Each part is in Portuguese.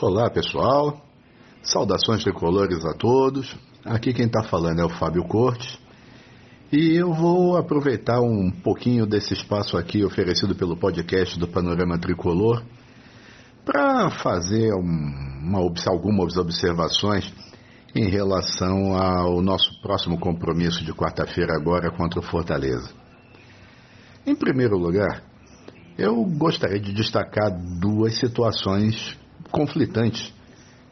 Olá pessoal, saudações tricolores a todos. Aqui quem está falando é o Fábio Cortes e eu vou aproveitar um pouquinho desse espaço aqui oferecido pelo podcast do Panorama Tricolor para fazer uma, algumas observações em relação ao nosso próximo compromisso de quarta-feira agora contra o Fortaleza. Em primeiro lugar, eu gostaria de destacar duas situações conflitantes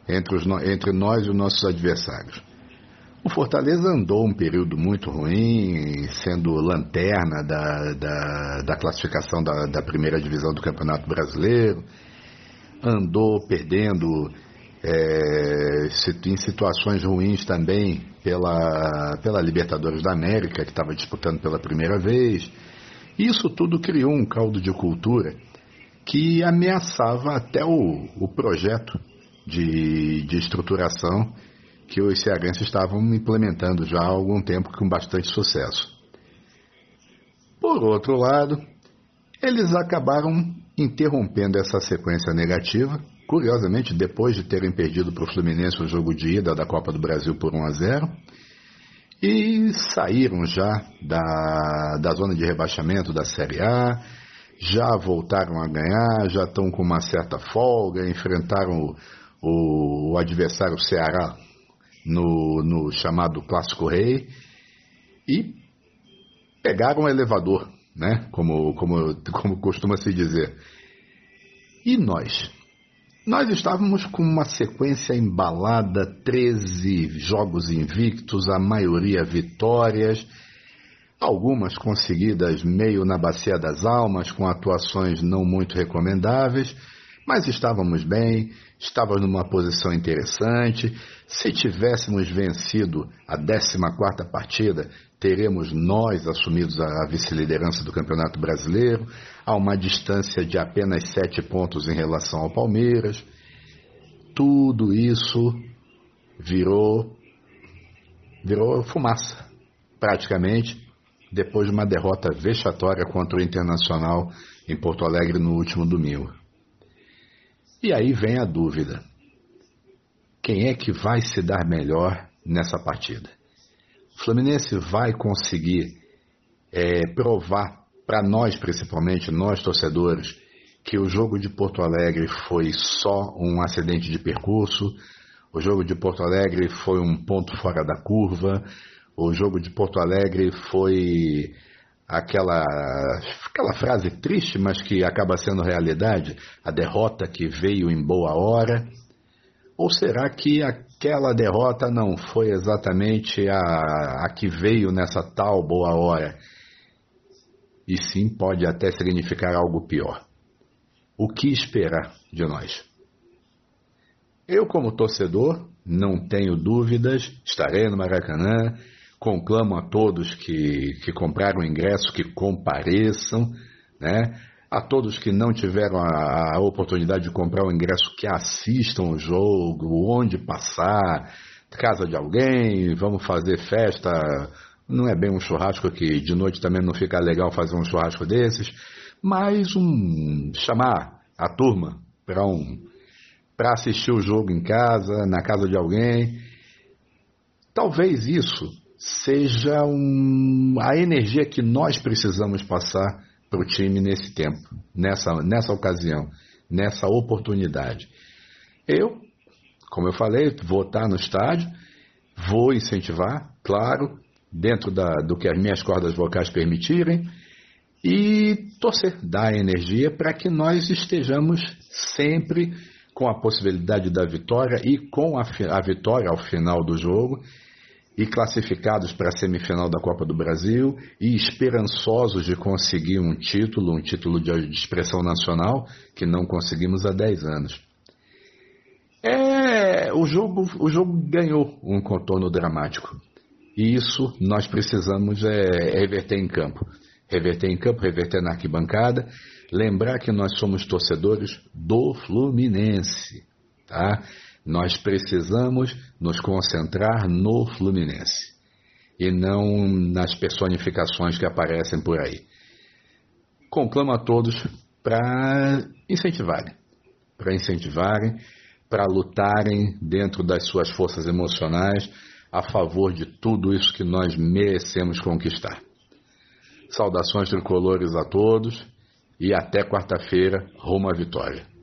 entre, os, entre nós e os nossos adversários. O Fortaleza andou um período muito ruim, sendo lanterna da, da, da classificação da, da, primeira divisão do Campeonato Brasileiro, andou perdendo é, em situações ruins também pela, pela Libertadores da América, que estava disputando pela primeira vez. Isso tudo criou um caldo de cultura que ameaçava até o, o projeto de, de estruturação que os cearenses estavam implementando já há algum tempo com bastante sucesso. Por outro lado, eles acabaram interrompendo essa sequência negativa, curiosamente depois de terem perdido para o Fluminense o jogo de ida da Copa do Brasil por 1 a 0 e saíram já da, da zona de rebaixamento da Série A, já voltaram a ganhar, já estão com uma certa folga, enfrentaram o, o adversário Ceará no, no chamado Clássico Rei e pegaram o elevador, né? como, como, como costuma se dizer. E nós? Nós estávamos com uma sequência embalada, 13 jogos invictos, a maioria vitórias, algumas conseguidas meio na bacia das almas, com atuações não muito recomendáveis, mas estávamos bem, estávamos numa posição interessante. Se tivéssemos vencido a 14ª partida, teremos nós assumidos a vice-liderança do Campeonato Brasileiro, a uma distância de apenas sete pontos em relação ao Palmeiras. Tudo isso virou virou fumaça, praticamente, depois de uma derrota vexatória contra o Internacional em Porto Alegre no último domingo. E aí vem a dúvida: quem é que vai se dar melhor nessa partida? O Fluminense vai conseguir é, provar para nós, principalmente nós torcedores, que o jogo de Porto Alegre foi só um acidente de percurso, o jogo de Porto Alegre foi um ponto fora da curva, o jogo de Porto Alegre foi aquela, aquela frase triste, mas que acaba sendo realidade, a derrota que veio em boa hora? Ou será que aquela derrota não foi exatamente a, a que veio nessa tal boa hora? E sim pode até significar algo pior. O que esperar de nós? Eu, como torcedor, não tenho dúvidas, estarei no Maracanã, conclamo a todos que, que compraram ingresso que compareçam, né? A todos que não tiveram a, a oportunidade de comprar o ingresso, que assistam o jogo, onde passar, casa de alguém, vamos fazer festa. Não é bem um churrasco que de noite também não fica legal fazer um churrasco desses, mas um chamar a turma para um para assistir o jogo em casa, na casa de alguém. Talvez isso seja um, a energia que nós precisamos passar para o time nesse tempo, nessa, nessa ocasião, nessa oportunidade. Eu, como eu falei, vou estar no estádio, vou incentivar, claro, dentro da, do que as minhas cordas vocais permitirem, e torcer, dar energia para que nós estejamos sempre com a possibilidade da vitória e com a, a vitória ao final do jogo e classificados para a semifinal da Copa do Brasil e esperançosos de conseguir um título, um título de expressão nacional que não conseguimos há 10 anos. É, o jogo, o jogo ganhou um contorno dramático. E isso nós precisamos é, reverter em campo. Reverter em campo, reverter na arquibancada. Lembrar que nós somos torcedores do Fluminense. Tá? Nós precisamos nos concentrar no Fluminense e não nas personificações que aparecem por aí. Conclamo a todos para incentivarem, para incentivarem, para lutarem dentro das suas forças emocionais a favor de tudo isso que nós merecemos conquistar. Saudações tricolores a todos e até quarta-feira, rumo à vitória.